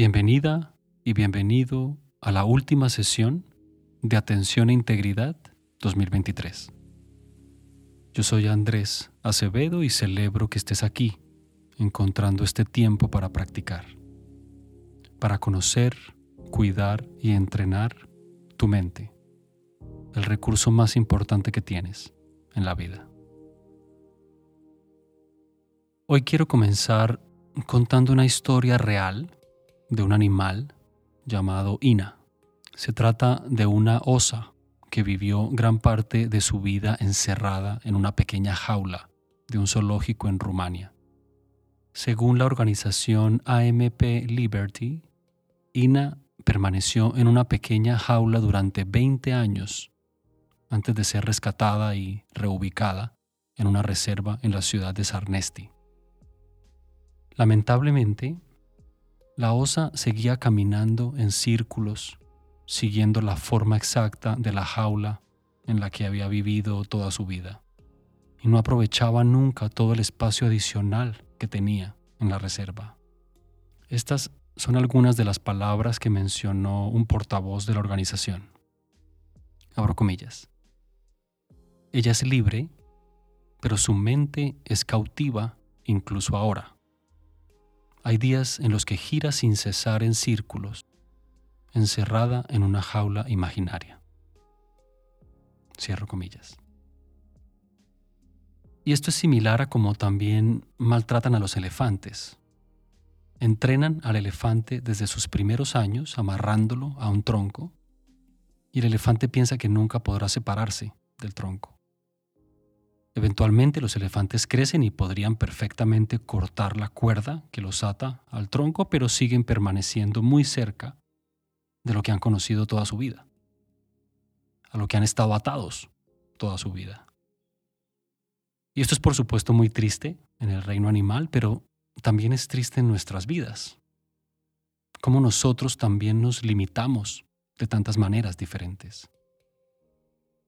Bienvenida y bienvenido a la última sesión de Atención e Integridad 2023. Yo soy Andrés Acevedo y celebro que estés aquí, encontrando este tiempo para practicar, para conocer, cuidar y entrenar tu mente, el recurso más importante que tienes en la vida. Hoy quiero comenzar contando una historia real de un animal llamado Ina. Se trata de una osa que vivió gran parte de su vida encerrada en una pequeña jaula de un zoológico en Rumania. Según la organización AMP Liberty, Ina permaneció en una pequeña jaula durante 20 años antes de ser rescatada y reubicada en una reserva en la ciudad de Sarnesti. Lamentablemente, la osa seguía caminando en círculos, siguiendo la forma exacta de la jaula en la que había vivido toda su vida, y no aprovechaba nunca todo el espacio adicional que tenía en la reserva. Estas son algunas de las palabras que mencionó un portavoz de la organización. Abro comillas. Ella es libre, pero su mente es cautiva incluso ahora. Hay días en los que gira sin cesar en círculos, encerrada en una jaula imaginaria. Cierro comillas. Y esto es similar a como también maltratan a los elefantes. Entrenan al elefante desde sus primeros años amarrándolo a un tronco y el elefante piensa que nunca podrá separarse del tronco. Eventualmente los elefantes crecen y podrían perfectamente cortar la cuerda que los ata al tronco, pero siguen permaneciendo muy cerca de lo que han conocido toda su vida, a lo que han estado atados toda su vida. Y esto es por supuesto muy triste en el reino animal, pero también es triste en nuestras vidas. Cómo nosotros también nos limitamos de tantas maneras diferentes,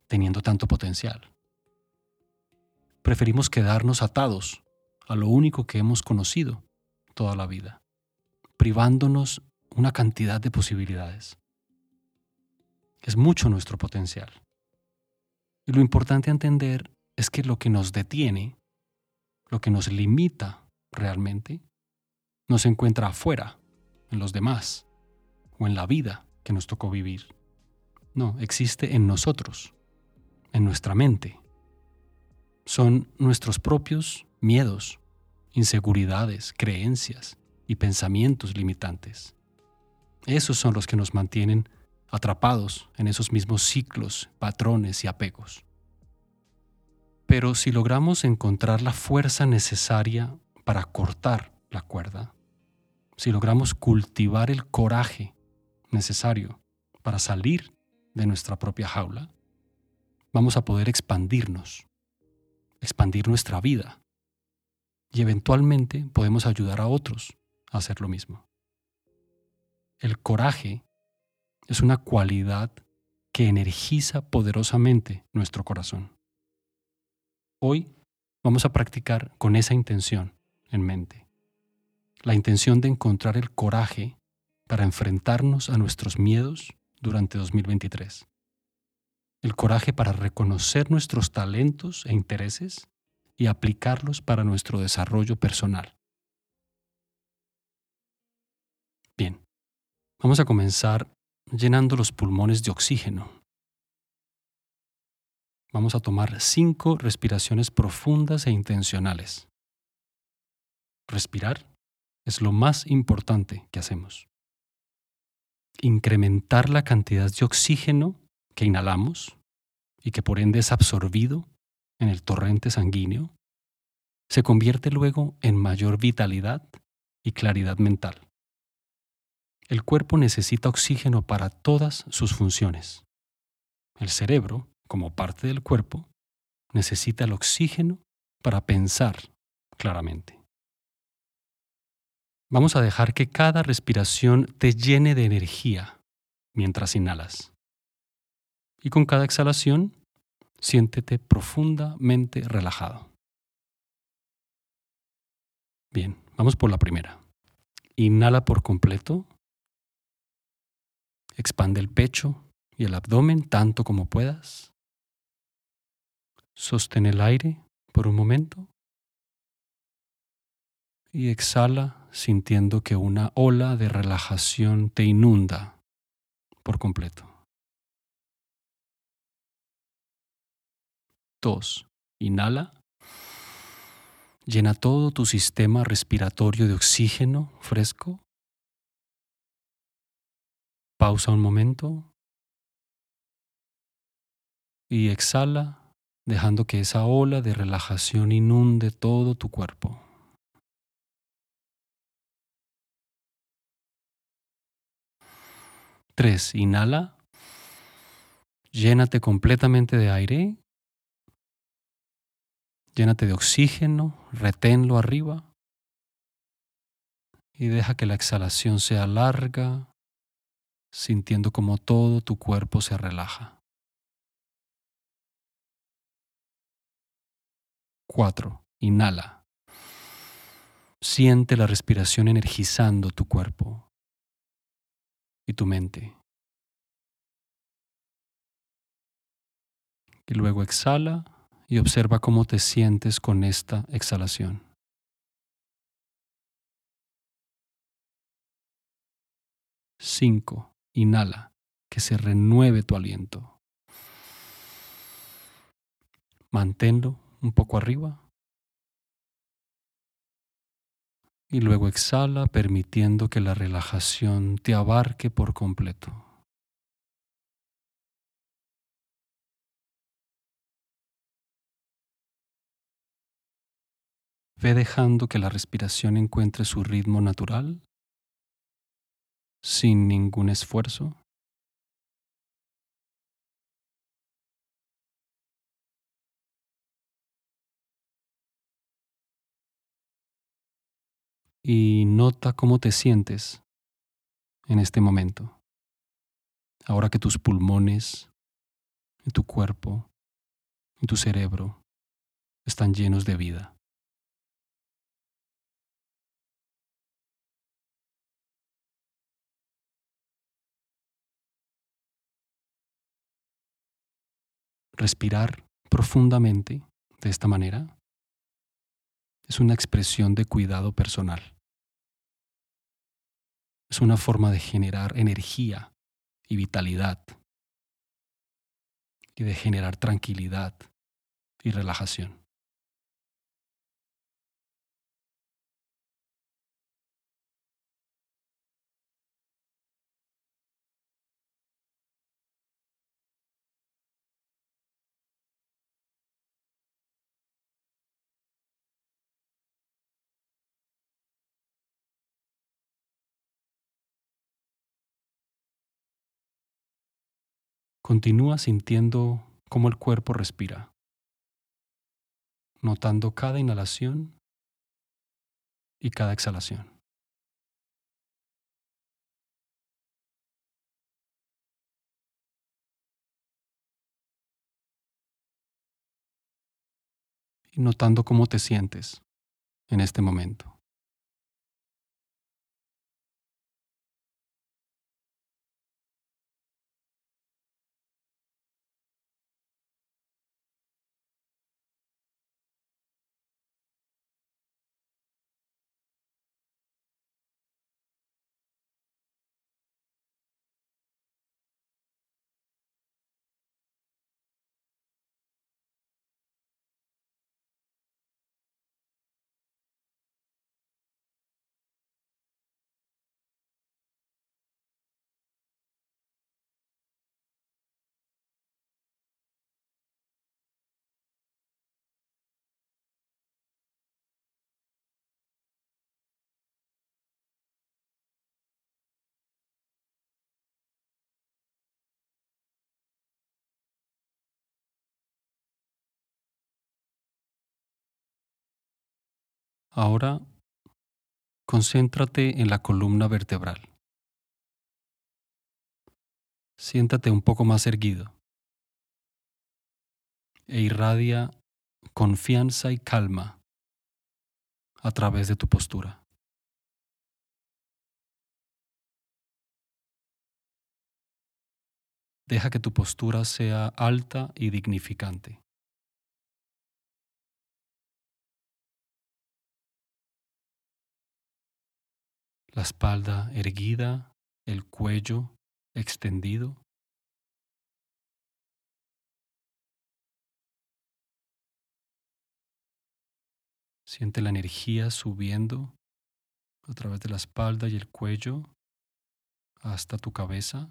teniendo tanto potencial preferimos quedarnos atados a lo único que hemos conocido toda la vida, privándonos una cantidad de posibilidades. Es mucho nuestro potencial. Y lo importante a entender es que lo que nos detiene, lo que nos limita realmente, no se encuentra afuera, en los demás, o en la vida que nos tocó vivir. No, existe en nosotros, en nuestra mente, son nuestros propios miedos, inseguridades, creencias y pensamientos limitantes. Esos son los que nos mantienen atrapados en esos mismos ciclos, patrones y apegos. Pero si logramos encontrar la fuerza necesaria para cortar la cuerda, si logramos cultivar el coraje necesario para salir de nuestra propia jaula, vamos a poder expandirnos expandir nuestra vida y eventualmente podemos ayudar a otros a hacer lo mismo. El coraje es una cualidad que energiza poderosamente nuestro corazón. Hoy vamos a practicar con esa intención en mente. La intención de encontrar el coraje para enfrentarnos a nuestros miedos durante 2023 el coraje para reconocer nuestros talentos e intereses y aplicarlos para nuestro desarrollo personal. Bien, vamos a comenzar llenando los pulmones de oxígeno. Vamos a tomar cinco respiraciones profundas e intencionales. Respirar es lo más importante que hacemos. Incrementar la cantidad de oxígeno que inhalamos y que por ende es absorbido en el torrente sanguíneo, se convierte luego en mayor vitalidad y claridad mental. El cuerpo necesita oxígeno para todas sus funciones. El cerebro, como parte del cuerpo, necesita el oxígeno para pensar claramente. Vamos a dejar que cada respiración te llene de energía mientras inhalas y con cada exhalación siéntete profundamente relajado. Bien, vamos por la primera. Inhala por completo Expande el pecho y el abdomen tanto como puedas. Sostén el aire por un momento y exhala sintiendo que una ola de relajación te inunda por completo. 2. Inhala. Llena todo tu sistema respiratorio de oxígeno fresco. Pausa un momento. Y exhala, dejando que esa ola de relajación inunde todo tu cuerpo. Tres, inhala. Llénate completamente de aire. Llénate de oxígeno, reténlo arriba. Y deja que la exhalación sea larga, sintiendo como todo tu cuerpo se relaja. Cuatro, Inhala. Siente la respiración energizando tu cuerpo y tu mente. Y luego exhala y observa cómo te sientes con esta exhalación. Cinco. Inhala, que se renueve tu aliento. Manténlo un poco arriba. Y luego exhala permitiendo que la relajación te abarque por completo. Ve dejando que la respiración encuentre su ritmo natural, sin ningún esfuerzo. y nota cómo te sientes en este momento. Ahora que tus pulmones, tu cuerpo, y tu cerebro están llenos de vida. Respirar profundamente de esta manera es una expresión de cuidado personal. Es una forma de generar energía y vitalidad y de generar tranquilidad y relajación. Continúa sintiendo cómo el cuerpo respira, notando cada inhalación y cada exhalación. Y notando cómo te sientes en este momento. Ahora concéntrate en la columna vertebral. Siéntate un poco más erguido e irradia confianza y calma a través de tu postura. Deja que tu postura sea alta y dignificante. La espalda erguida, el cuello extendido. Siente la energía subiendo a través de la espalda y el cuello hasta tu cabeza.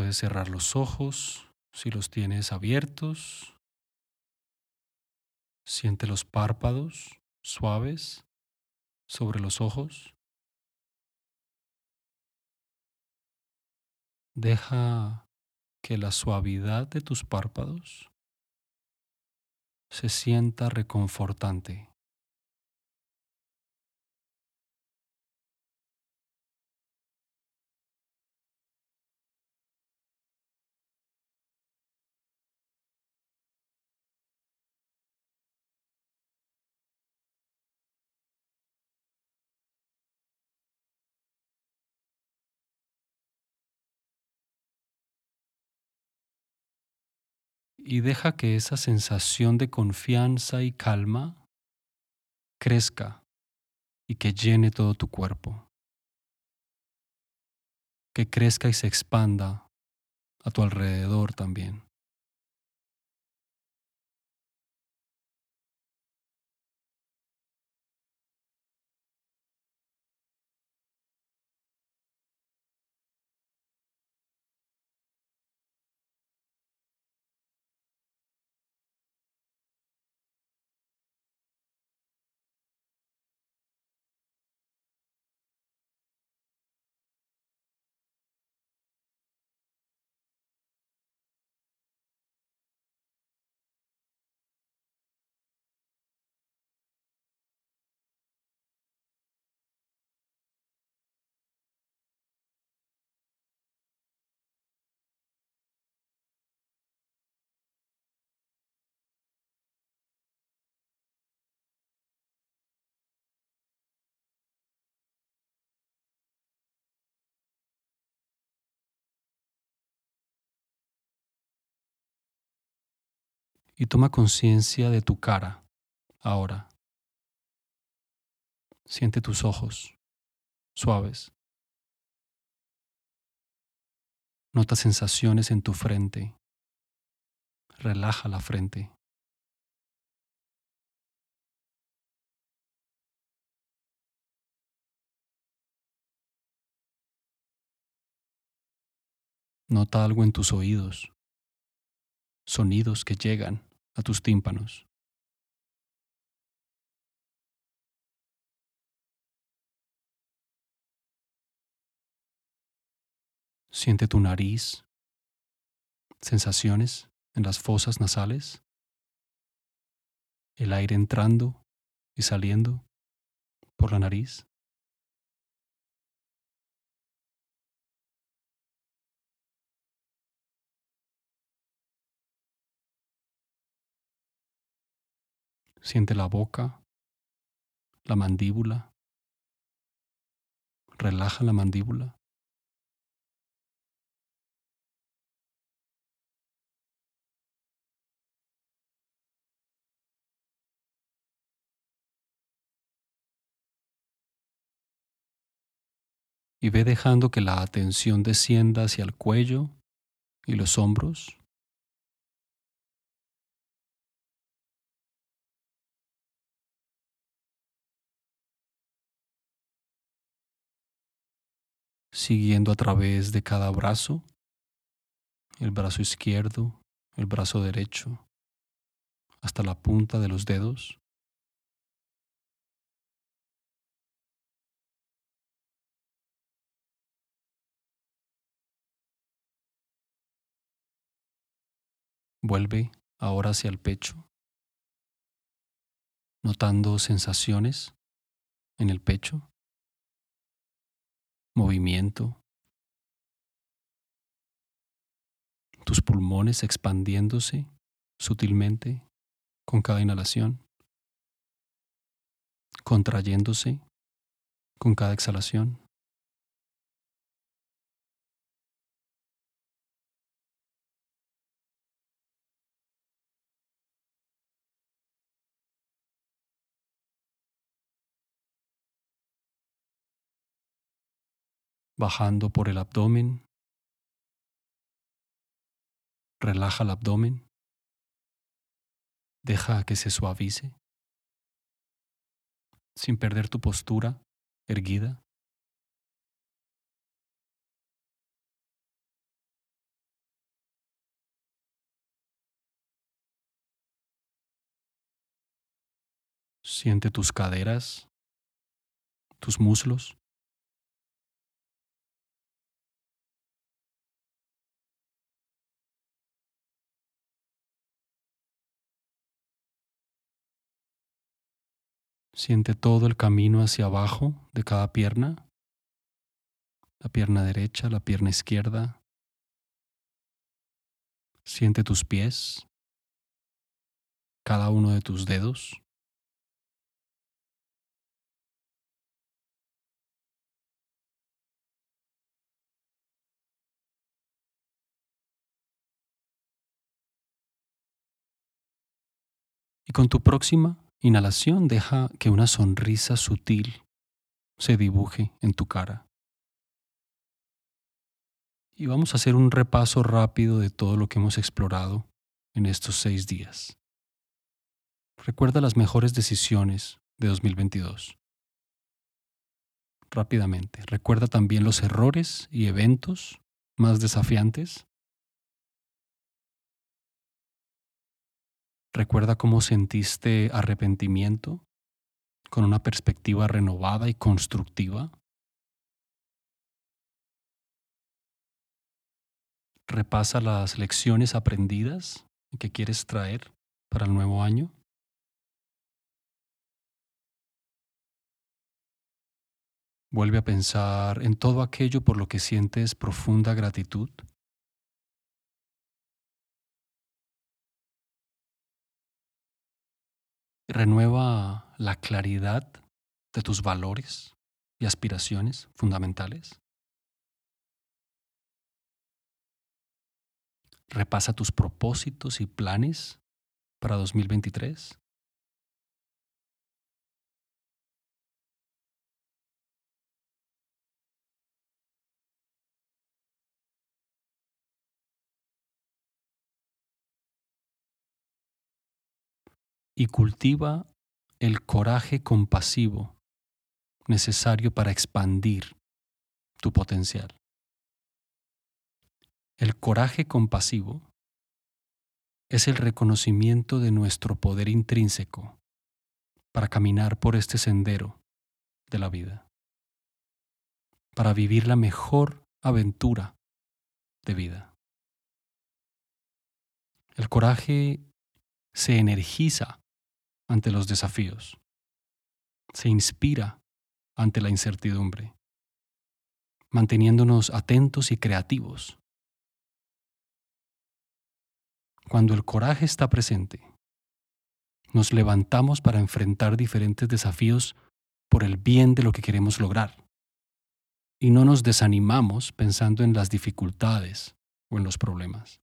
Puedes cerrar los ojos si los tienes abiertos. Siente los párpados suaves sobre los ojos. Deja que la suavidad de tus párpados se sienta reconfortante. Y deja que esa sensación de confianza y calma crezca y que llene todo tu cuerpo. Que crezca y se expanda a tu alrededor también. Y toma conciencia de tu cara ahora. Siente tus ojos suaves. Nota sensaciones en tu frente. Relaja la frente. Nota algo en tus oídos, sonidos que llegan a tus tímpanos. Siente tu nariz, sensaciones en las fosas nasales, el aire entrando y saliendo por la nariz. Siente la boca, la mandíbula. Relaja la mandíbula. Y ve dejando que la atención descienda hacia el cuello y los hombros. Siguiendo a través de cada brazo, el brazo izquierdo, el brazo derecho, hasta la punta de los dedos. Vuelve ahora hacia el pecho, notando sensaciones en el pecho movimiento, tus pulmones expandiéndose sutilmente con cada inhalación, contrayéndose con cada exhalación. Bajando por el abdomen. Relaja el abdomen. Deja que se suavice sin perder tu postura erguida. Siente tus caderas, tus muslos. Siente todo el camino hacia abajo de cada pierna, la pierna derecha, la pierna izquierda. Siente tus pies, cada uno de tus dedos. Y con tu próxima Inhalación deja que una sonrisa sutil se dibuje en tu cara. Y vamos a hacer un repaso rápido de todo lo que hemos explorado en estos seis días. Recuerda las mejores decisiones de 2022. Rápidamente, recuerda también los errores y eventos más desafiantes Recuerda cómo sentiste arrepentimiento con una perspectiva renovada y constructiva. Repasa las lecciones aprendidas que quieres traer para el nuevo año. Vuelve a pensar en todo aquello por lo que sientes profunda gratitud. Renueva la claridad de tus valores y aspiraciones fundamentales. Repasa tus propósitos y planes para 2023. Y cultiva el coraje compasivo necesario para expandir tu potencial. El coraje compasivo es el reconocimiento de nuestro poder intrínseco para caminar por este sendero de la vida, para vivir la mejor aventura de vida. El coraje se energiza ante los desafíos. Se inspira ante la incertidumbre, manteniéndonos atentos y creativos. Cuando el coraje está presente, nos levantamos para enfrentar diferentes desafíos por el bien de lo que queremos lograr. Y no nos desanimamos pensando en las dificultades o en los problemas.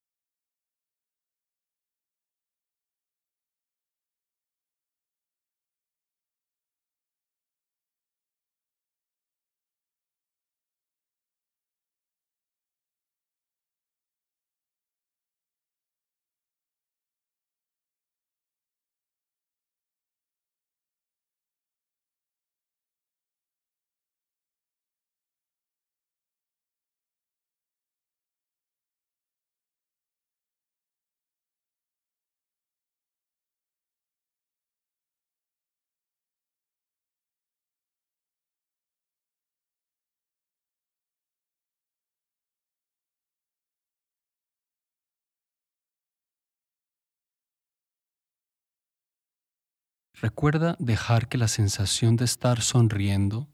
Recuerda dejar que la sensación de estar sonriendo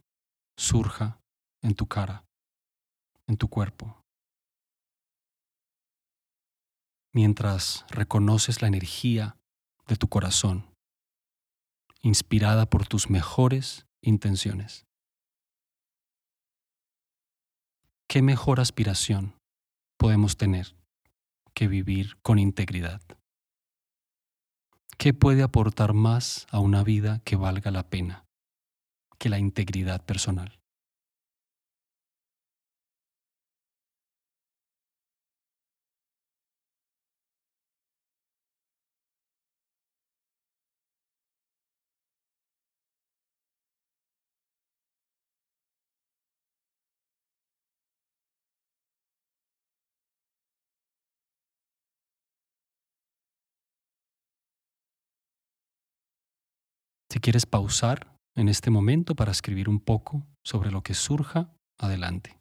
surja en tu cara, en tu cuerpo. Mientras reconoces la energía de tu corazón, inspirada por tus mejores intenciones. ¿Qué mejor aspiración podemos tener que vivir con integridad? ¿Qué puede aportar más a una vida que valga la pena que la integridad personal? Quieres pausar en este momento para escribir un poco sobre lo que surja, adelante.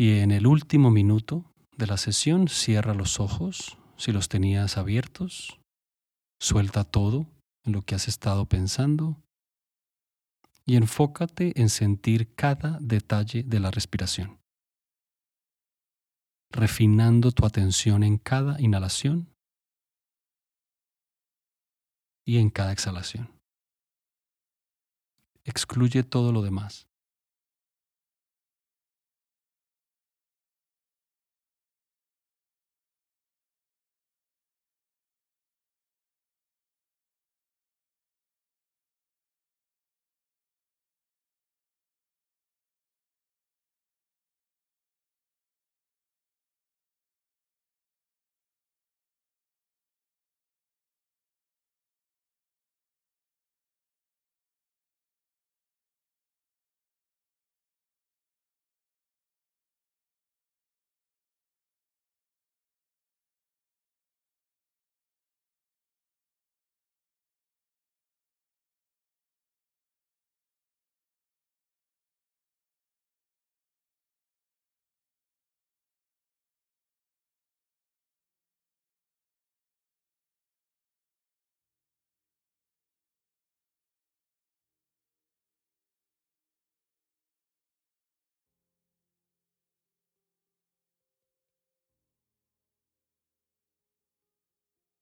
Y en el último minuto de la sesión cierra los ojos si los tenías abiertos, suelta todo en lo que has estado pensando y enfócate en sentir cada detalle de la respiración, refinando tu atención en cada inhalación y en cada exhalación. Excluye todo lo demás.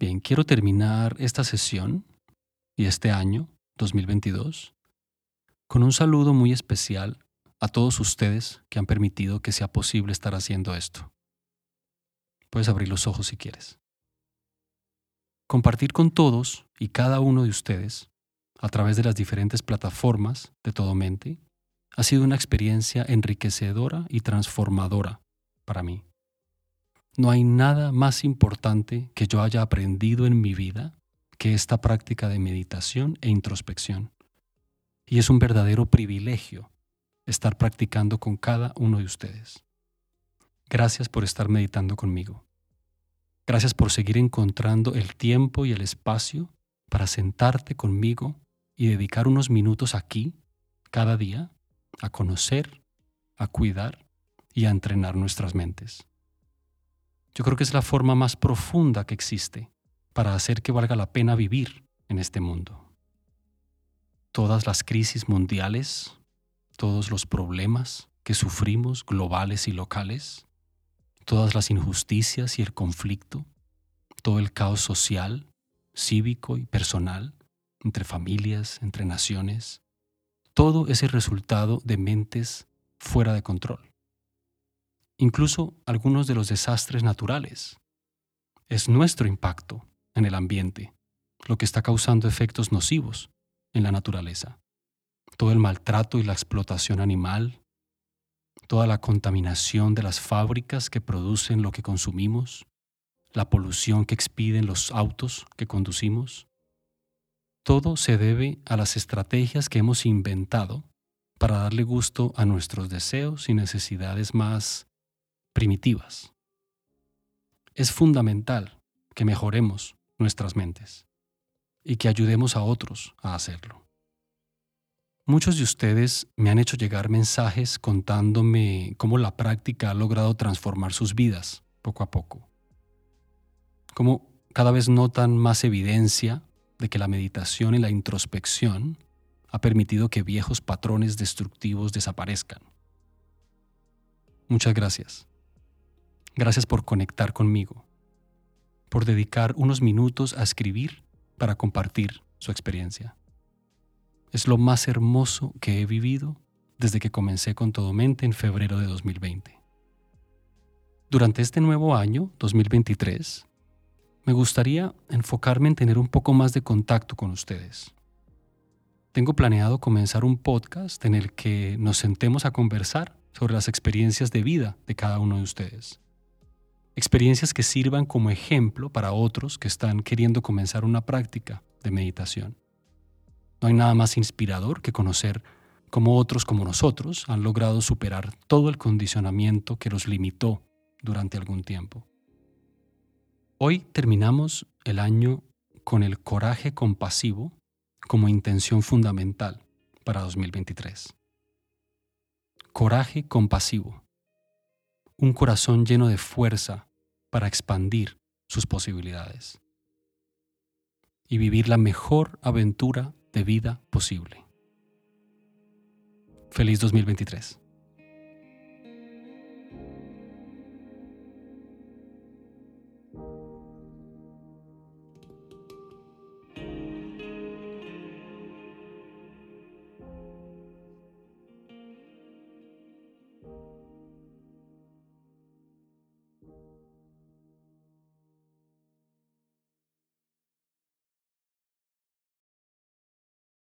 Bien, quiero terminar esta sesión y este año 2022 con un saludo muy especial a todos ustedes que han permitido que sea posible estar haciendo esto. Puedes abrir los ojos si quieres. Compartir con todos y cada uno de ustedes a través de las diferentes plataformas de Todo Mente ha sido una experiencia enriquecedora y transformadora para mí. No hay nada más importante que yo haya aprendido en mi vida que esta práctica de meditación e introspección. Y es un verdadero privilegio estar practicando con cada uno de ustedes. Gracias por estar meditando conmigo. Gracias por seguir encontrando el tiempo y el espacio para sentarte conmigo y dedicar unos minutos aquí, cada día, a conocer, a cuidar y a entrenar nuestras mentes. Yo creo que es la forma más profunda que existe para hacer que valga la pena vivir en este mundo. Todas las crisis mundiales, todos los problemas que sufrimos globales y locales, todas las injusticias y el conflicto, todo el caos social, cívico y personal, entre familias, entre naciones, todo es el resultado de mentes fuera de control incluso algunos de los desastres naturales. Es nuestro impacto en el ambiente lo que está causando efectos nocivos en la naturaleza. Todo el maltrato y la explotación animal, toda la contaminación de las fábricas que producen lo que consumimos, la polución que expiden los autos que conducimos, todo se debe a las estrategias que hemos inventado para darle gusto a nuestros deseos y necesidades más primitivas. Es fundamental que mejoremos nuestras mentes y que ayudemos a otros a hacerlo. Muchos de ustedes me han hecho llegar mensajes contándome cómo la práctica ha logrado transformar sus vidas poco a poco. Cómo cada vez notan más evidencia de que la meditación y la introspección ha permitido que viejos patrones destructivos desaparezcan. Muchas gracias. Gracias por conectar conmigo, por dedicar unos minutos a escribir para compartir su experiencia. Es lo más hermoso que he vivido desde que comencé con Todo Mente en febrero de 2020. Durante este nuevo año, 2023, me gustaría enfocarme en tener un poco más de contacto con ustedes. Tengo planeado comenzar un podcast en el que nos sentemos a conversar sobre las experiencias de vida de cada uno de ustedes. Experiencias que sirvan como ejemplo para otros que están queriendo comenzar una práctica de meditación. No hay nada más inspirador que conocer cómo otros como nosotros han logrado superar todo el condicionamiento que los limitó durante algún tiempo. Hoy terminamos el año con el coraje compasivo como intención fundamental para 2023. Coraje compasivo. Un corazón lleno de fuerza para expandir sus posibilidades y vivir la mejor aventura de vida posible. Feliz 2023.